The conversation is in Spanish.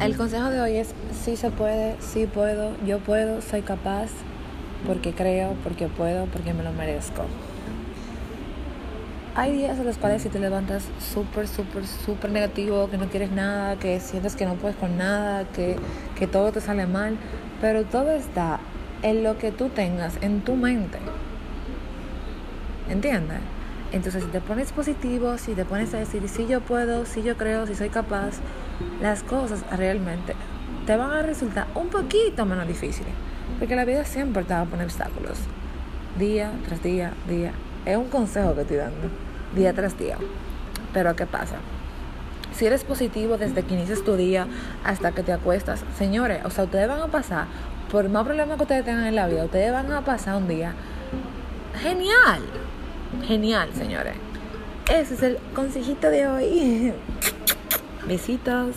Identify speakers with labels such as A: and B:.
A: El consejo de hoy es, sí se puede, sí puedo, yo puedo, soy capaz, porque creo, porque puedo, porque me lo merezco. Hay días en los cuales si te levantas súper, súper, súper negativo, que no quieres nada, que sientes que no puedes con nada, que, que todo te sale mal, pero todo está en lo que tú tengas en tu mente. ¿Entiendes? Entonces, si te pones positivo, si te pones a decir, si yo puedo, si yo creo, si soy capaz, las cosas realmente te van a resultar un poquito menos difíciles. Porque la vida siempre te va a poner obstáculos. Día tras día, día. Es un consejo que estoy dando. Día tras día. Pero ¿qué pasa? Si eres positivo desde que inicias tu día hasta que te acuestas, señores, o sea, ustedes van a pasar, por más problemas que ustedes tengan en la vida, ustedes van a pasar un día genial. Genial, señores. Ese es el consejito de hoy. Besitos.